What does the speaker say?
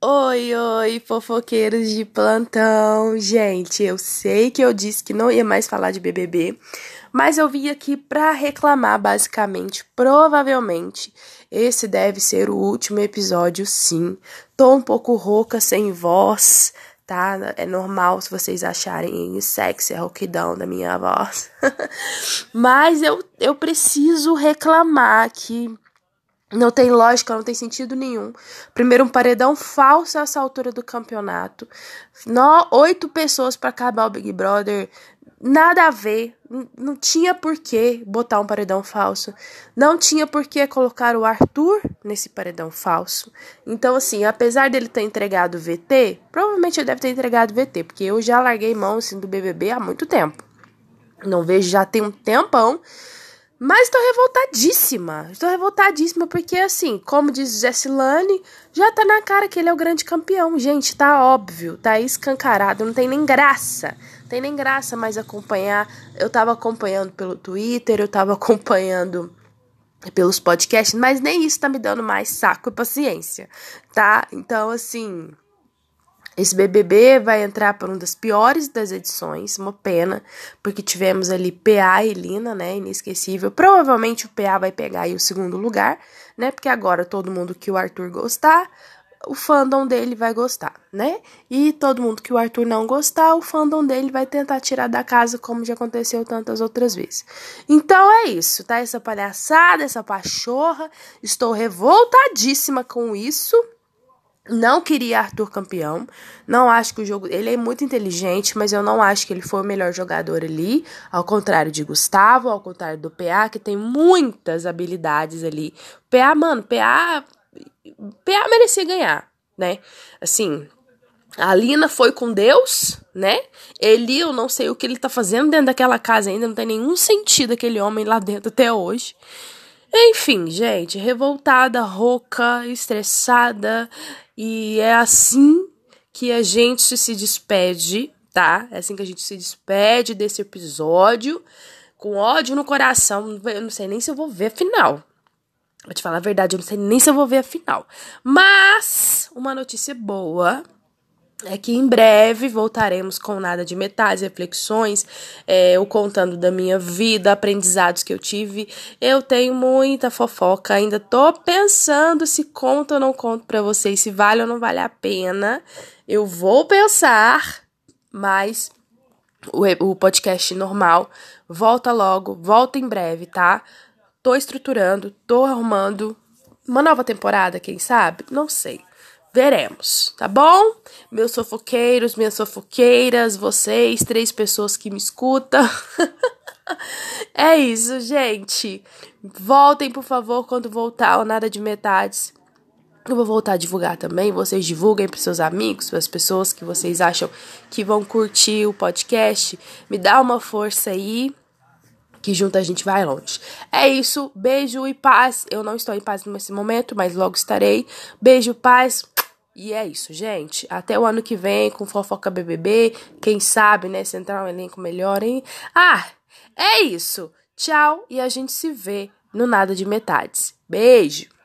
Oi, oi, fofoqueiros de plantão. Gente, eu sei que eu disse que não ia mais falar de BBB, mas eu vim aqui para reclamar basicamente, provavelmente. Esse deve ser o último episódio, sim. Tô um pouco rouca, sem voz, tá? É normal se vocês acharem sexy a rouquidão da minha voz. mas eu, eu preciso reclamar que não tem lógica, não tem sentido nenhum. Primeiro, um paredão falso a essa altura do campeonato. No, oito pessoas para acabar o Big Brother. Nada a ver. Não tinha por que botar um paredão falso. Não tinha por que colocar o Arthur nesse paredão falso. Então, assim, apesar dele ter entregado VT, provavelmente ele deve ter entregado VT, porque eu já larguei mão assim, do BBB há muito tempo. Não vejo já tem um tempão. Mas tô revoltadíssima. Estou revoltadíssima porque, assim, como diz Jessilane, já tá na cara que ele é o grande campeão. Gente, tá óbvio, tá escancarado, não tem nem graça. Não tem nem graça mais acompanhar. Eu tava acompanhando pelo Twitter, eu tava acompanhando pelos podcasts, mas nem isso tá me dando mais saco e paciência, tá? Então, assim, esse BBB vai entrar por uma das piores das edições, uma pena, porque tivemos ali PA e Lina, né, inesquecível. Provavelmente o PA vai pegar aí o segundo lugar, né, porque agora todo mundo que o Arthur gostar, o fandom dele vai gostar, né? E todo mundo que o Arthur não gostar, o fandom dele vai tentar tirar da casa, como já aconteceu tantas outras vezes. Então é isso, tá? Essa palhaçada, essa pachorra. Estou revoltadíssima com isso. Não queria Arthur campeão. Não acho que o jogo. Ele é muito inteligente, mas eu não acho que ele foi o melhor jogador ali. Ao contrário de Gustavo, ao contrário do PA, que tem muitas habilidades ali. PA, mano, PA. PA merecia ganhar, né? Assim. A Lina foi com Deus, né? Ele, eu não sei o que ele tá fazendo dentro daquela casa ainda. Não tem nenhum sentido aquele homem lá dentro até hoje. Enfim, gente, revoltada, rouca, estressada. E é assim que a gente se despede, tá? É assim que a gente se despede desse episódio. Com ódio no coração. Eu não sei nem se eu vou ver a final. Vou te falar a verdade, eu não sei nem se eu vou ver a final. Mas, uma notícia boa é que em breve voltaremos com nada de metades, reflexões, é, eu contando da minha vida, aprendizados que eu tive. Eu tenho muita fofoca, ainda tô pensando se conto ou não conto para vocês, se vale ou não vale a pena. Eu vou pensar, mas o, o podcast normal volta logo, volta em breve, tá? Tô estruturando, tô arrumando uma nova temporada, quem sabe? Não sei. Veremos, tá bom? Meus fofoqueiros, minhas fofoqueiras, vocês, três pessoas que me escutam. é isso, gente. Voltem, por favor, quando voltar Nada de Metades. Eu vou voltar a divulgar também. Vocês divulguem para seus amigos, para as pessoas que vocês acham que vão curtir o podcast. Me dá uma força aí, que junto a gente vai longe. É isso. Beijo e paz. Eu não estou em paz nesse momento, mas logo estarei. Beijo, paz. E é isso, gente. Até o ano que vem com fofoca BBB. Quem sabe, né? Se entrar um elenco melhor, hein? Ah, é isso. Tchau e a gente se vê no Nada de Metades. Beijo!